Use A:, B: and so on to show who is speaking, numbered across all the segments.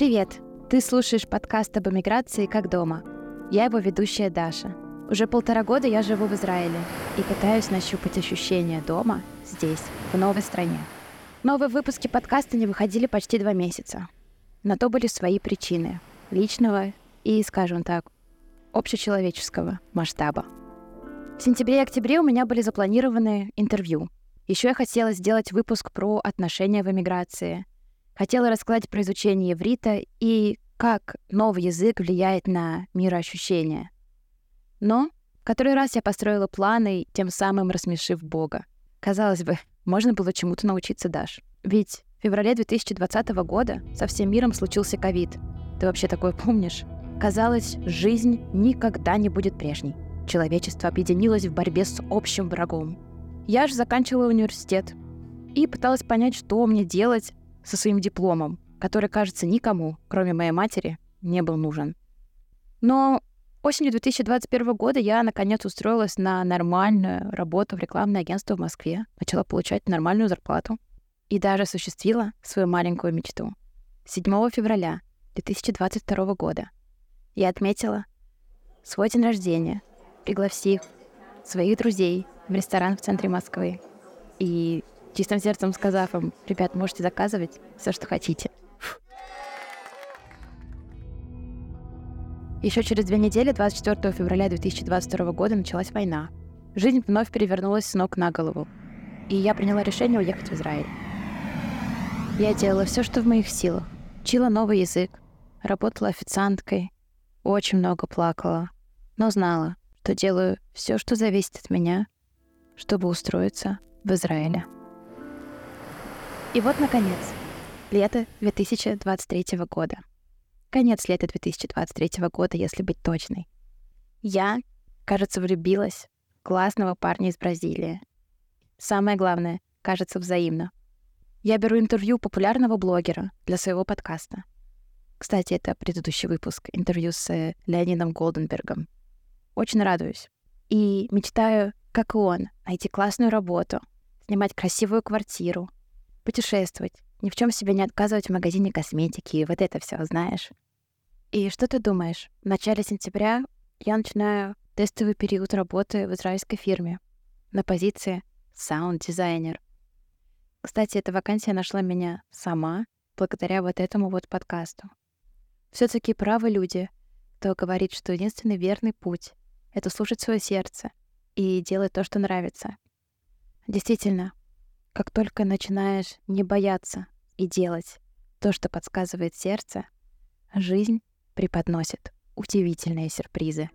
A: Привет! Ты слушаешь подкаст об эмиграции «Как дома». Я его ведущая Даша. Уже полтора года я живу в Израиле и пытаюсь нащупать ощущение дома здесь, в новой стране. Новые выпуски подкаста не выходили почти два месяца. На то были свои причины — личного и, скажем так, общечеловеческого масштаба. В сентябре и октябре у меня были запланированы интервью. Еще я хотела сделать выпуск про отношения в эмиграции, Хотела рассказать про изучение иврита и как новый язык влияет на мироощущение. Но который раз я построила планы, тем самым рассмешив Бога. Казалось бы, можно было чему-то научиться, Даш. Ведь в феврале 2020 года со всем миром случился ковид. Ты вообще такое помнишь? Казалось, жизнь никогда не будет прежней. Человечество объединилось в борьбе с общим врагом. Я же заканчивала университет и пыталась понять, что мне делать, со своим дипломом, который, кажется, никому, кроме моей матери, не был нужен. Но осенью 2021 года я, наконец, устроилась на нормальную работу в рекламное агентство в Москве, начала получать нормальную зарплату и даже осуществила свою маленькую мечту. 7 февраля 2022 года я отметила свой день рождения, пригласив своих друзей в ресторан в центре Москвы. И чистым сердцем сказав им, ребят, можете заказывать все, что хотите. Еще через две недели, 24 февраля 2022 года, началась война. Жизнь вновь перевернулась с ног на голову. И я приняла решение уехать в Израиль. Я делала все, что в моих силах. Учила новый язык, работала официанткой, очень много плакала, но знала, что делаю все, что зависит от меня, чтобы устроиться в Израиле. И вот, наконец, лето 2023 года. Конец лета 2023 года, если быть точной. Я, кажется, влюбилась в классного парня из Бразилии. Самое главное, кажется, взаимно. Я беру интервью популярного блогера для своего подкаста. Кстати, это предыдущий выпуск, интервью с Леонидом Голденбергом. Очень радуюсь. И мечтаю, как и он, найти классную работу, снимать красивую квартиру, путешествовать, ни в чем себе не отказывать в магазине косметики, и вот это все, знаешь. И что ты думаешь? В начале сентября я начинаю тестовый период работы в израильской фирме на позиции саунд-дизайнер. Кстати, эта вакансия нашла меня сама благодаря вот этому вот подкасту. все таки правы люди, кто говорит, что единственный верный путь — это слушать свое сердце и делать то, что нравится. Действительно, как только начинаешь не бояться и делать то, что подсказывает сердце, жизнь преподносит удивительные сюрпризы.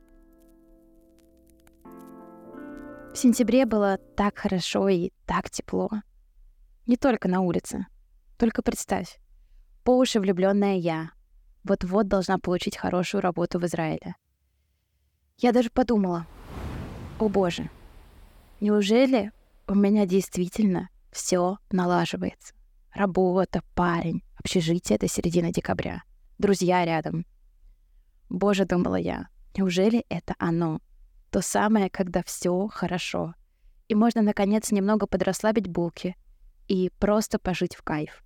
A: В сентябре было так хорошо и так тепло. Не только на улице. Только представь, по уши влюбленная я вот-вот должна получить хорошую работу в Израиле. Я даже подумала, о боже, неужели у меня действительно все налаживается. Работа, парень, общежитие до середины декабря. Друзья рядом. Боже, думала я, неужели это оно? То самое, когда все хорошо. И можно, наконец, немного подрасслабить булки и просто пожить в кайф.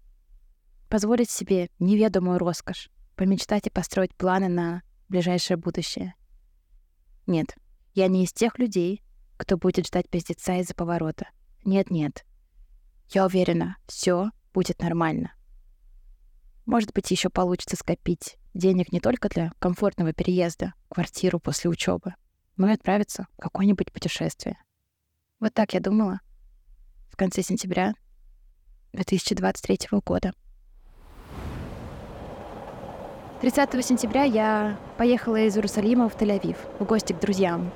A: Позволить себе неведомую роскошь, помечтать и построить планы на ближайшее будущее. Нет, я не из тех людей, кто будет ждать пиздеца из-за поворота. Нет-нет, я уверена, все будет нормально. Может быть, еще получится скопить денег не только для комфортного переезда в квартиру после учебы, но и отправиться в какое-нибудь путешествие. Вот так я думала в конце сентября 2023 года. 30 сентября я поехала из Иерусалима в Тель-Авив в гости к друзьям.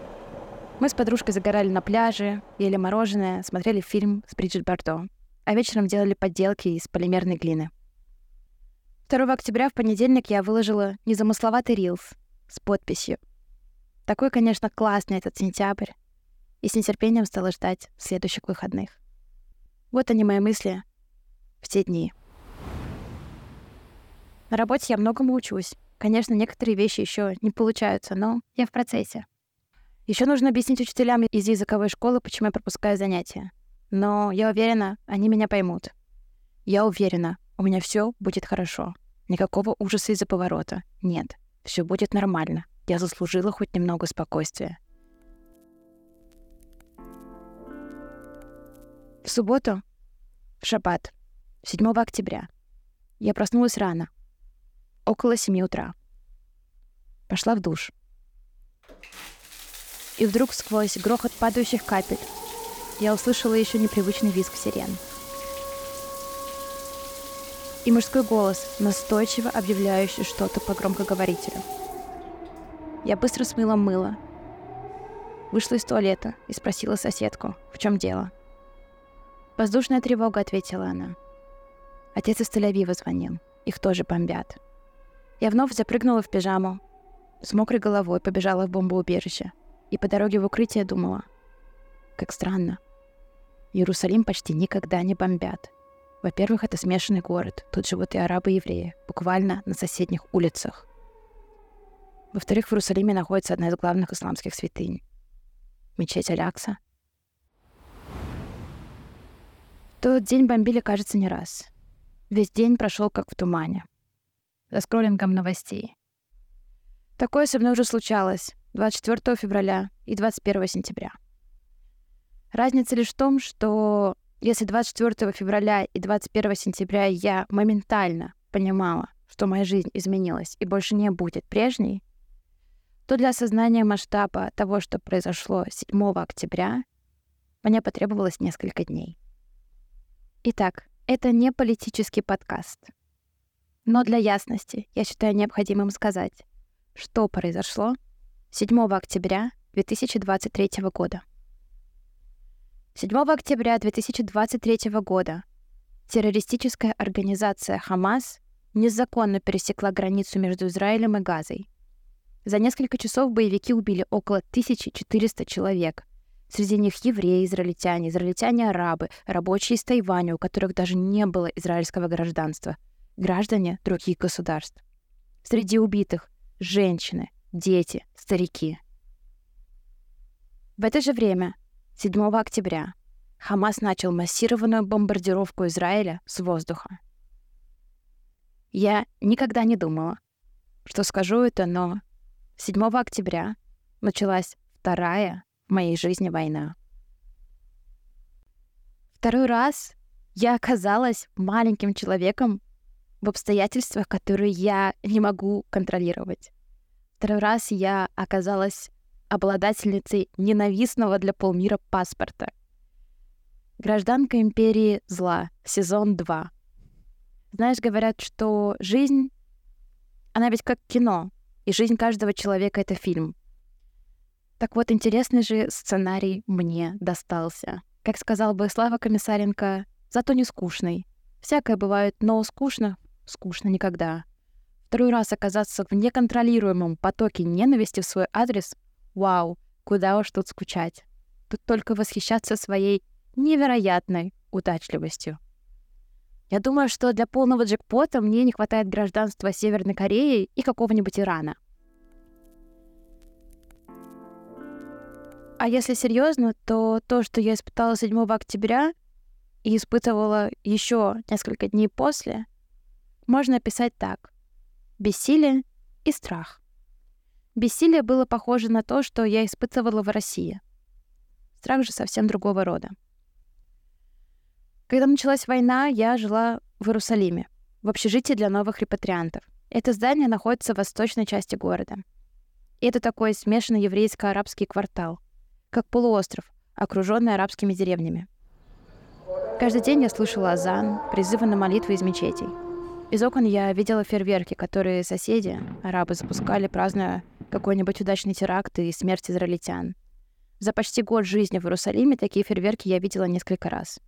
A: Мы с подружкой загорали на пляже, ели мороженое, смотрели фильм с Бриджит Бардо а вечером делали подделки из полимерной глины. 2 октября в понедельник я выложила незамысловатый рилс с подписью. Такой, конечно, классный этот сентябрь. И с нетерпением стала ждать следующих выходных. Вот они мои мысли в те дни. На работе я многому учусь. Конечно, некоторые вещи еще не получаются, но я в процессе. Еще нужно объяснить учителям из языковой школы, почему я пропускаю занятия. но я уверена, они меня поймут. Я уверена, у меня все будет хорошо. Никакого ужаса из-за поворота. Нет, все будет нормально. Я заслужила хоть немного спокойствия. В субботу, в шаббат, 7 октября, я проснулась рано, около 7 утра. Пошла в душ. И вдруг сквозь грохот падающих капель я услышала еще непривычный визг сирен. И мужской голос, настойчиво объявляющий что-то по громкоговорителю. Я быстро смыла мыло, вышла из туалета и спросила соседку, в чем дело. «Воздушная тревога», — ответила она. Отец из Тель-Авива звонил. Их тоже бомбят. Я вновь запрыгнула в пижаму, с мокрой головой побежала в бомбоубежище и по дороге в укрытие думала. Как странно. Иерусалим почти никогда не бомбят. Во-первых, это смешанный город. Тут живут и арабы, и евреи. Буквально на соседних улицах. Во-вторых, в Иерусалиме находится одна из главных исламских святынь. Мечеть Алякса. Тот день бомбили, кажется, не раз. Весь день прошел как в тумане. За скроллингом новостей. Такое со мной уже случалось 24 февраля и 21 сентября. Разница лишь в том, что если 24 февраля и 21 сентября я моментально понимала, что моя жизнь изменилась и больше не будет прежней, то для осознания масштаба того, что произошло 7 октября, мне потребовалось несколько дней. Итак, это не политический подкаст. Но для ясности я считаю необходимым сказать, что произошло 7 октября 2023 года. 7 октября 2023 года террористическая организация «Хамас» незаконно пересекла границу между Израилем и Газой. За несколько часов боевики убили около 1400 человек. Среди них евреи, израильтяне, израильтяне-арабы, рабочие из Тайваня, у которых даже не было израильского гражданства, граждане других государств. Среди убитых — женщины, дети, старики. В это же время 7 октября Хамас начал массированную бомбардировку Израиля с воздуха. Я никогда не думала, что скажу это, но 7 октября началась вторая в моей жизни война. Второй раз я оказалась маленьким человеком в обстоятельствах, которые я не могу контролировать. Второй раз я оказалась обладательницей ненавистного для полмира паспорта. Гражданка империи зла, сезон 2. Знаешь, говорят, что жизнь, она ведь как кино, и жизнь каждого человека — это фильм. Так вот, интересный же сценарий мне достался. Как сказал бы Слава Комиссаренко, зато не скучный. Всякое бывает, но скучно, скучно никогда. Второй раз оказаться в неконтролируемом потоке ненависти в свой адрес Вау, куда уж тут скучать. Тут только восхищаться своей невероятной удачливостью. Я думаю, что для полного джекпота мне не хватает гражданства Северной Кореи и какого-нибудь Ирана. А если серьезно, то то, что я испытала 7 октября и испытывала еще несколько дней после, можно описать так. Бессилие и страх. Бессилие было похоже на то, что я испытывала в России. Страх же совсем другого рода. Когда началась война, я жила в Иерусалиме, в общежитии для новых репатриантов. Это здание находится в восточной части города. И это такой смешанный еврейско-арабский квартал, как полуостров, окруженный арабскими деревнями. Каждый день я слушала азан, призывы на молитвы из мечетей — из окон я видела фейерверки, которые соседи, арабы, запускали, празднуя какой-нибудь удачный теракт и смерть израильтян. За почти год жизни в Иерусалиме такие фейерверки я видела несколько раз.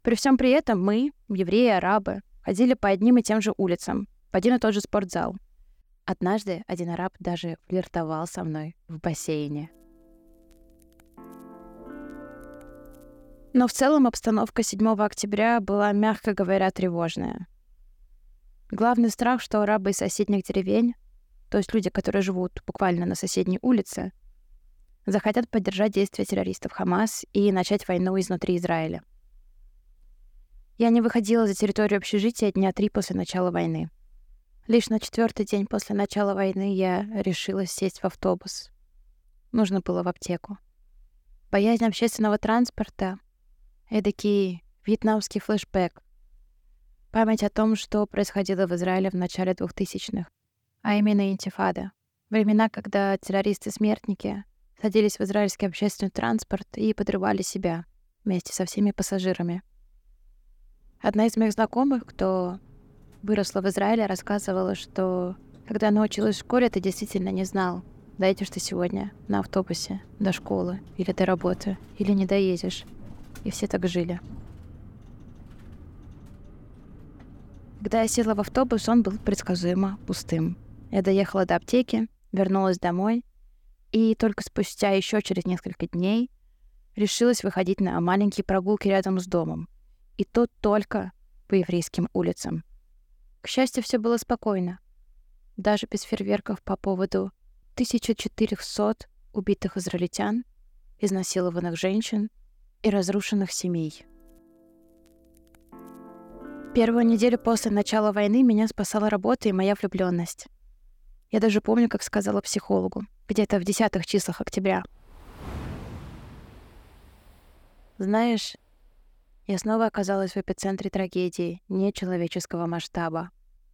A: При всем при этом мы, евреи арабы, ходили по одним и тем же улицам, в один и тот же спортзал. Однажды один араб даже флиртовал со мной в бассейне. Но в целом обстановка 7 октября была, мягко говоря, тревожная. Главный страх, что арабы из соседних деревень, то есть люди, которые живут буквально на соседней улице, захотят поддержать действия террористов Хамас и начать войну изнутри Израиля. Я не выходила за территорию общежития дня три после начала войны. Лишь на четвертый день после начала войны я решила сесть в автобус. Нужно было в аптеку. Боязнь общественного транспорта — эдакий вьетнамский флешбэк. Память о том, что происходило в Израиле в начале 2000-х, а именно интифада. Времена, когда террористы-смертники садились в израильский общественный транспорт и подрывали себя вместе со всеми пассажирами. Одна из моих знакомых, кто выросла в Израиле, рассказывала, что когда она училась в школе, ты действительно не знал, доедешь ты сегодня на автобусе до школы или до работы, или не доедешь. И все так жили. Когда я села в автобус, он был предсказуемо пустым. Я доехала до аптеки, вернулась домой, и только спустя еще через несколько дней решилась выходить на маленькие прогулки рядом с домом. И то только по еврейским улицам. К счастью, все было спокойно. Даже без фейерверков по поводу 1400 убитых израильтян, изнасилованных женщин и разрушенных семей. Первую неделю после начала войны меня спасала работа и моя влюбленность. Я даже помню, как сказала психологу, где-то в десятых числах октября. Знаешь, я снова оказалась в эпицентре трагедии нечеловеческого масштаба.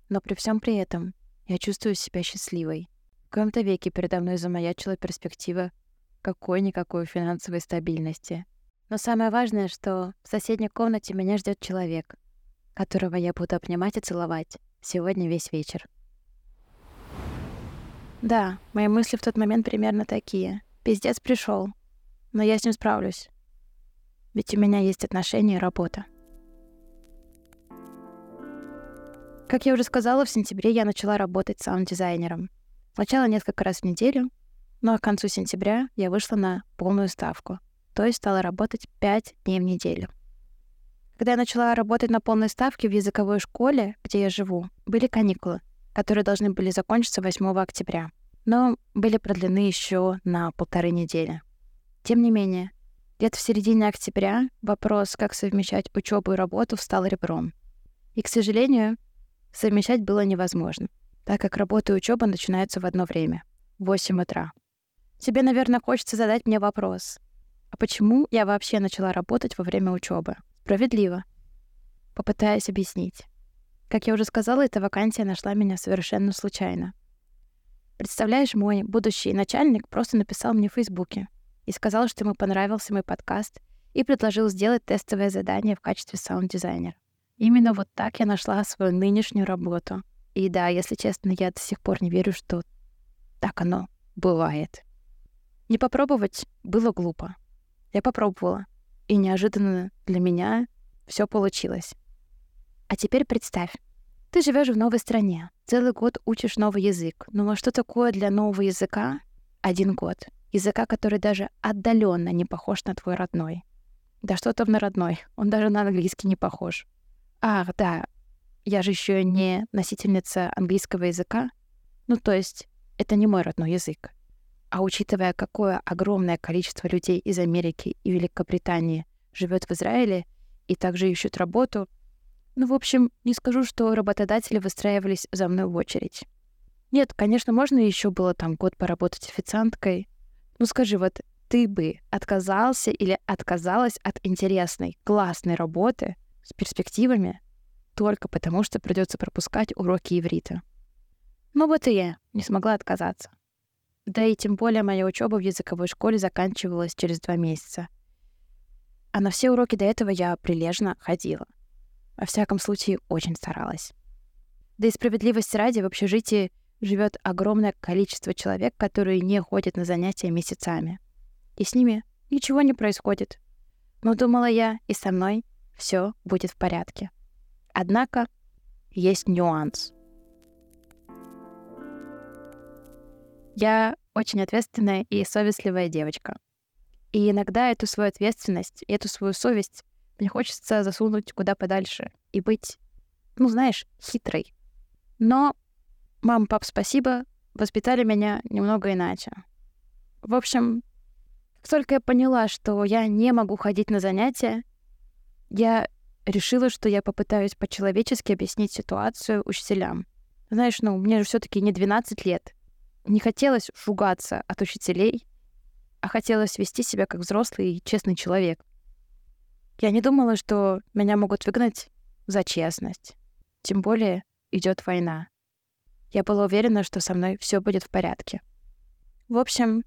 A: Но при всем при этом я чувствую себя счастливой. В коем-то веке передо мной замаячила перспектива какой-никакой финансовой стабильности. Но самое важное, что в соседней комнате меня ждет человек, которого я буду обнимать и целовать сегодня весь вечер. Да, мои мысли в тот момент примерно такие. Пиздец пришел, но я с ним справлюсь. Ведь у меня есть отношения и работа. Как я уже сказала, в сентябре я начала работать саунд-дизайнером. Сначала несколько раз в неделю, но к концу сентября я вышла на полную ставку, то есть стала работать 5 дней в неделю. Когда я начала работать на полной ставке в языковой школе, где я живу, были каникулы, которые должны были закончиться 8 октября, но были продлены еще на полторы недели. Тем не менее, где-то в середине октября вопрос, как совмещать учебу и работу, встал ребром. И, к сожалению, совмещать было невозможно, так как работа и учеба начинаются в одно время — в 8 утра. Тебе, наверное, хочется задать мне вопрос. А почему я вообще начала работать во время учебы? Справедливо. Попытаюсь объяснить. Как я уже сказала, эта вакансия нашла меня совершенно случайно. Представляешь, мой будущий начальник просто написал мне в Фейсбуке и сказал, что ему понравился мой подкаст и предложил сделать тестовое задание в качестве саунд-дизайнера. Именно вот так я нашла свою нынешнюю работу. И да, если честно, я до сих пор не верю, что так оно бывает. Не попробовать было глупо. Я попробовала. И неожиданно для меня все получилось. А теперь представь, ты живешь в новой стране, целый год учишь новый язык. Ну а что такое для нового языка один год? Языка, который даже отдаленно не похож на твой родной. Да что там на родной? Он даже на английский не похож. Ах, да, я же еще не носительница английского языка. Ну, то есть, это не мой родной язык. А учитывая, какое огромное количество людей из Америки и Великобритании живет в Израиле и также ищут работу, ну, в общем, не скажу, что работодатели выстраивались за мной в очередь. Нет, конечно, можно еще было там год поработать официанткой. Ну скажи, вот ты бы отказался или отказалась от интересной, классной работы с перспективами только потому, что придется пропускать уроки иврита. Ну вот и я не смогла отказаться. Да и тем более моя учеба в языковой школе заканчивалась через два месяца. А на все уроки до этого я прилежно ходила. Во всяком случае, очень старалась. Да и справедливости ради, в общежитии живет огромное количество человек, которые не ходят на занятия месяцами. И с ними ничего не происходит. Но думала я, и со мной все будет в порядке. Однако есть нюанс. Я очень ответственная и совестливая девочка. И иногда эту свою ответственность, эту свою совесть мне хочется засунуть куда подальше и быть, ну, знаешь, хитрой. Но мам, пап, спасибо, воспитали меня немного иначе. В общем, Как только я поняла, что я не могу ходить на занятия, я решила, что я попытаюсь по-человечески объяснить ситуацию учителям. Знаешь, ну, мне же все таки не 12 лет. Не хотелось шугаться от учителей, а хотелось вести себя как взрослый и честный человек. Я не думала, что меня могут выгнать за честность. Тем более идет война. Я была уверена, что со мной все будет в порядке. В общем,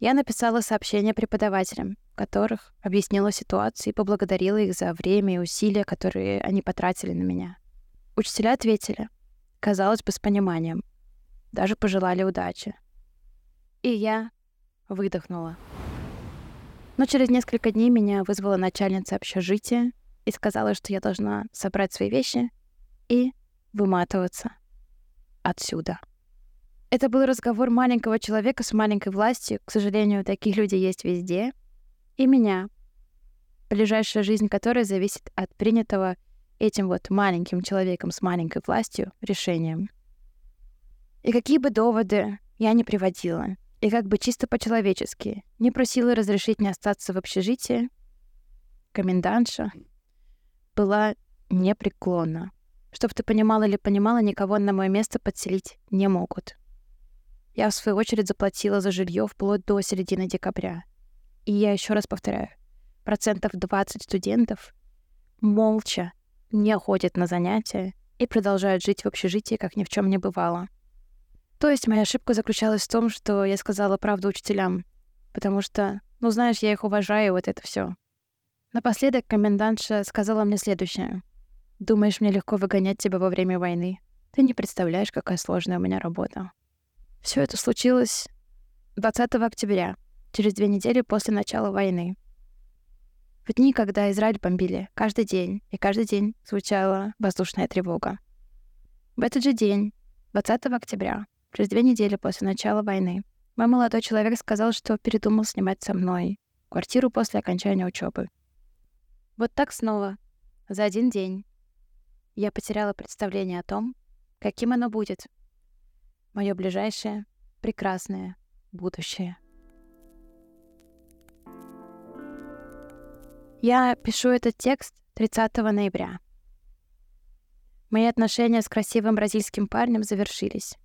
A: я написала сообщение преподавателям, которых объяснила ситуацию и поблагодарила их за время и усилия, которые они потратили на меня. Учителя ответили, казалось бы, с пониманием. Даже пожелали удачи. И я выдохнула. Но через несколько дней меня вызвала начальница общежития и сказала, что я должна собрать свои вещи и выматываться отсюда. Это был разговор маленького человека с маленькой властью. К сожалению, таких людей есть везде. И меня, ближайшая жизнь которой зависит от принятого этим вот маленьким человеком с маленькой властью решением. И какие бы доводы я не приводила, и как бы чисто по-человечески не просила разрешить мне остаться в общежитии, комендантша была непреклонна. Чтоб ты понимала или понимала, никого на мое место подселить не могут. Я, в свою очередь, заплатила за жилье вплоть до середины декабря. И я еще раз повторяю, процентов 20 студентов молча не ходят на занятия и продолжают жить в общежитии, как ни в чем не бывало. То есть моя ошибка заключалась в том, что я сказала правду учителям, потому что, ну знаешь, я их уважаю, вот это все. Напоследок комендантша сказала мне следующее. «Думаешь, мне легко выгонять тебя во время войны? Ты не представляешь, какая сложная у меня работа». Все это случилось 20 октября, через две недели после начала войны. В дни, когда Израиль бомбили каждый день, и каждый день звучала воздушная тревога. В этот же день, 20 октября, через две недели после начала войны, мой молодой человек сказал, что передумал снимать со мной квартиру после окончания учебы. Вот так снова, за один день, я потеряла представление о том, каким оно будет. Мое ближайшее, прекрасное будущее. Я пишу этот текст 30 ноября. Мои отношения с красивым бразильским парнем завершились.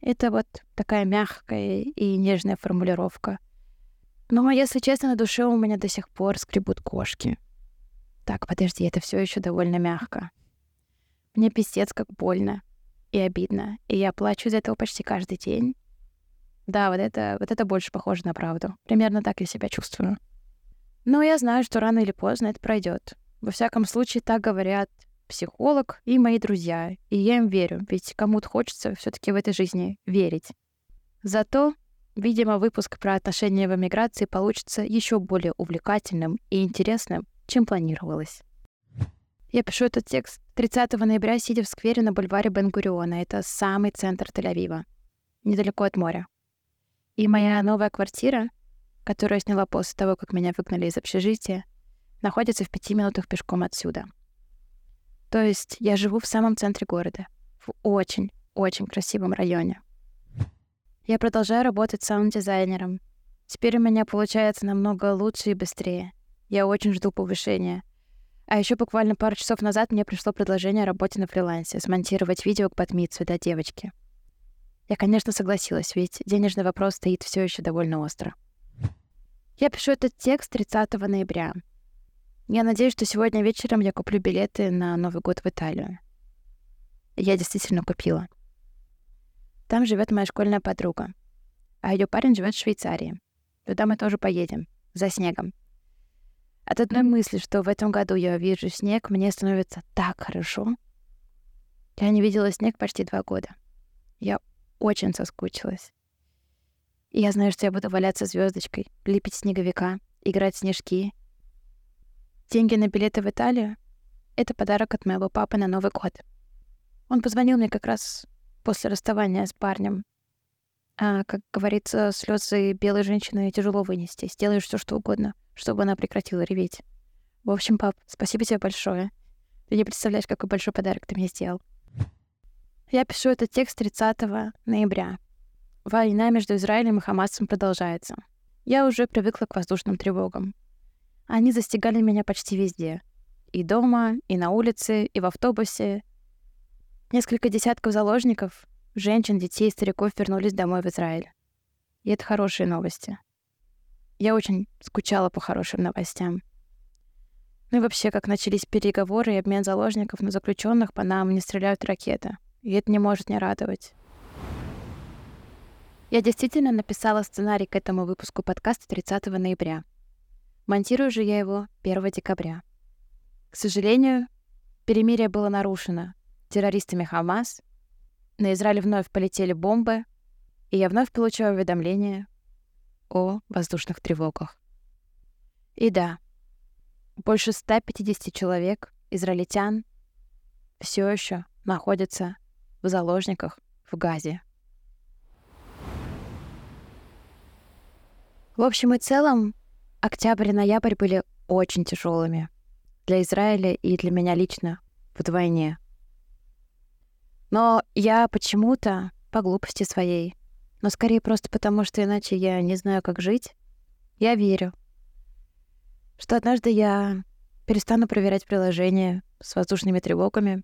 A: Это вот такая мягкая и нежная формулировка — но, если честно, на душе у меня до сих пор скребут кошки. Так, подожди, это все еще довольно мягко. Мне пиздец как больно и обидно, и я плачу из этого почти каждый день. Да, вот это, вот это больше похоже на правду. Примерно так я себя чувствую. Но я знаю, что рано или поздно это пройдет. Во всяком случае, так говорят психолог и мои друзья. И я им верю, ведь кому-то хочется все таки в этой жизни верить. Зато Видимо, выпуск про отношения в эмиграции получится еще более увлекательным и интересным, чем планировалось. Я пишу этот текст 30 ноября, сидя в сквере на бульваре Бен-Гуриона. Это самый центр Тель-Авива, недалеко от моря. И моя новая квартира, которую я сняла после того, как меня выгнали из общежития, находится в пяти минутах пешком отсюда. То есть я живу в самом центре города, в очень-очень красивом районе. Я продолжаю работать саунд-дизайнером. Теперь у меня получается намного лучше и быстрее. Я очень жду повышения. А еще буквально пару часов назад мне пришло предложение о работе на фрилансе, смонтировать видео к подмитсве для девочки. Я, конечно, согласилась, ведь денежный вопрос стоит все еще довольно остро. Я пишу этот текст 30 ноября. Я надеюсь, что сегодня вечером я куплю билеты на Новый год в Италию. Я действительно купила. Там живет моя школьная подруга. А ее парень живет в Швейцарии. Туда мы тоже поедем. За снегом. От одной мысли, что в этом году я увижу снег, мне становится так хорошо. Я не видела снег почти два года. Я очень соскучилась. И я знаю, что я буду валяться звездочкой, лепить снеговика, играть в снежки. Деньги на билеты в Италию — это подарок от моего папы на Новый год. Он позвонил мне как раз после расставания с парнем. А, как говорится, слезы белой женщины тяжело вынести. Сделаешь все, что угодно, чтобы она прекратила реветь. В общем, пап, спасибо тебе большое. Ты не представляешь, какой большой подарок ты мне сделал. Я пишу этот текст 30 ноября. Война между Израилем и Хамасом продолжается. Я уже привыкла к воздушным тревогам. Они застигали меня почти везде. И дома, и на улице, и в автобусе. Несколько десятков заложников, женщин, детей и стариков вернулись домой в Израиль. И это хорошие новости. Я очень скучала по хорошим новостям. Ну и вообще, как начались переговоры и обмен заложников на заключенных, по нам не стреляют ракеты. И это не может не радовать. Я действительно написала сценарий к этому выпуску подкаста 30 ноября. Монтирую же я его 1 декабря. К сожалению, перемирие было нарушено террористами Хамас, на Израиль вновь полетели бомбы, и я вновь получаю уведомление о воздушных тревогах. И да, больше 150 человек, израильтян, все еще находятся в заложниках в Газе. В общем и целом, октябрь и ноябрь были очень тяжелыми для Израиля и для меня лично вдвойне. Но я почему-то, по глупости своей, но скорее просто потому, что иначе я не знаю, как жить, я верю, что однажды я перестану проверять приложения с воздушными тревогами,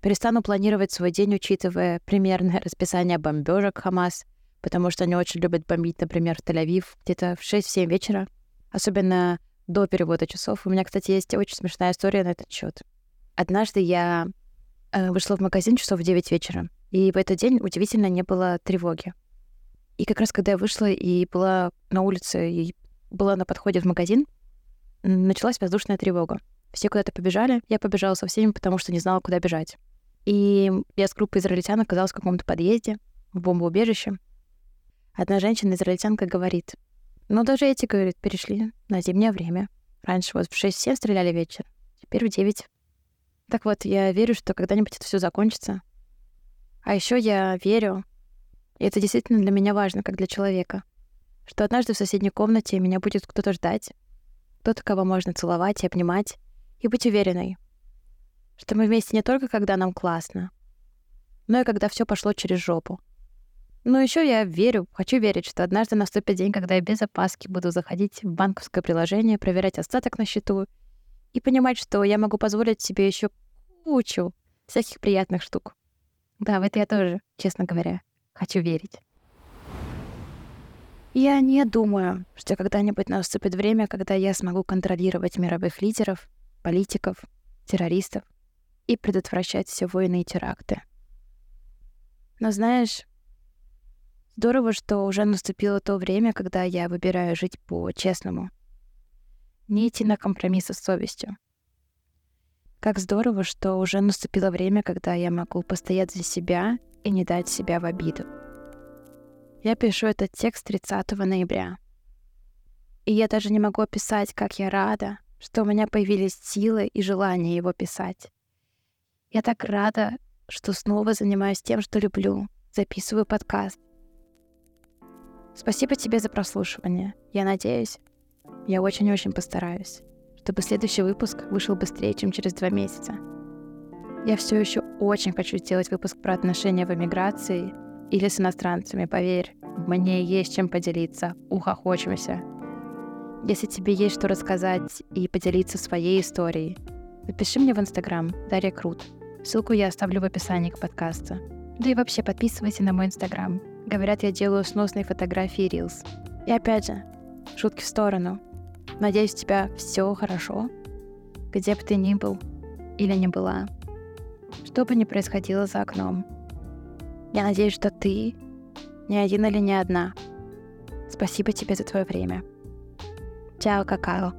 A: перестану планировать свой день, учитывая примерное расписание бомбежек Хамас, потому что они очень любят бомбить, например, Тель-Авив где-то в 6-7 вечера, особенно до перевода часов. У меня, кстати, есть очень смешная история на этот счет. Однажды я э, вышла в магазин часов в 9 вечера, и в этот день удивительно не было тревоги. И как раз когда я вышла и была на улице, и была на подходе в магазин, началась воздушная тревога. Все куда-то побежали, я побежала со всеми, потому что не знала, куда бежать. И я с группой израильтян оказалась в каком-то подъезде, в бомбоубежище, Одна женщина-израильтянка говорит, ну даже эти, говорит, перешли на зимнее время. Раньше вот в 6-7 стреляли вечер, теперь в 9. Так вот, я верю, что когда-нибудь это все закончится. А еще я верю, и это действительно для меня важно, как для человека, что однажды в соседней комнате меня будет кто-то ждать, кто-то, кого можно целовать и обнимать, и быть уверенной, что мы вместе не только когда нам классно, но и когда все пошло через жопу. Но еще я верю, хочу верить, что однажды наступит день, когда я без опаски буду заходить в банковское приложение, проверять остаток на счету и понимать, что я могу позволить себе еще кучу всяких приятных штук. Да, в это я тоже, честно говоря, хочу верить. Я не думаю, что когда-нибудь наступит время, когда я смогу контролировать мировых лидеров, политиков, террористов и предотвращать все войны и теракты. Но знаешь, Здорово, что уже наступило то время, когда я выбираю жить по-честному. Не идти на компромиссы с совестью. Как здорово, что уже наступило время, когда я могу постоять за себя и не дать себя в обиду. Я пишу этот текст 30 ноября. И я даже не могу описать, как я рада, что у меня появились силы и желание его писать. Я так рада, что снова занимаюсь тем, что люблю, записываю подкаст, Спасибо тебе за прослушивание. Я надеюсь, я очень-очень постараюсь, чтобы следующий выпуск вышел быстрее, чем через два месяца. Я все еще очень хочу сделать выпуск про отношения в эмиграции или с иностранцами, поверь. Мне есть чем поделиться, ухохочемся. Если тебе есть что рассказать и поделиться своей историей, напиши мне в Инстаграм Дарья Крут. Ссылку я оставлю в описании к подкасту. Да и вообще подписывайся на мой Инстаграм. Говорят, я делаю сносные фотографии Reels. И опять же, шутки в сторону. Надеюсь, у тебя все хорошо, где бы ты ни был или не была, что бы ни происходило за окном. Я надеюсь, что ты не один или не одна. Спасибо тебе за твое время. Чао, какао.